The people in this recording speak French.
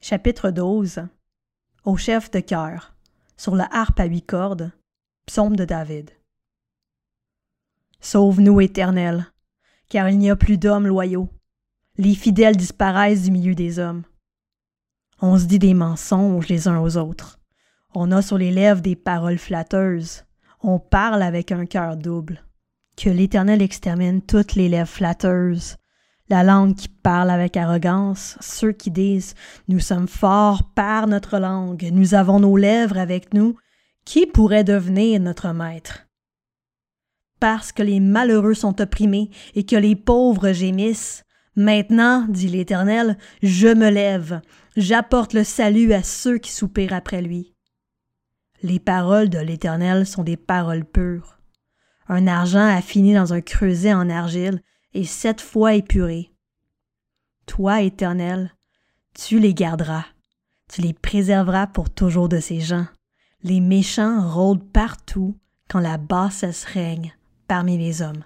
Chapitre 12 Au chef de cœur, sur la harpe à huit cordes, psaume de David. Sauve-nous, Éternel, car il n'y a plus d'hommes loyaux. Les fidèles disparaissent du milieu des hommes. On se dit des mensonges les uns aux autres. On a sur les lèvres des paroles flatteuses. On parle avec un cœur double. Que l'Éternel extermine toutes les lèvres flatteuses, la langue qui parle avec arrogance, ceux qui disent Nous sommes forts par notre langue, nous avons nos lèvres avec nous, qui pourrait devenir notre maître? Parce que les malheureux sont opprimés et que les pauvres gémissent, maintenant, dit l'Éternel, je me lève, j'apporte le salut à ceux qui soupirent après lui. Les paroles de l'Éternel sont des paroles pures. Un argent affiné dans un creuset en argile et sept fois épuré. Toi, Éternel, tu les garderas, tu les préserveras pour toujours de ces gens. Les méchants rôdent partout quand la bassesse règne parmi les hommes.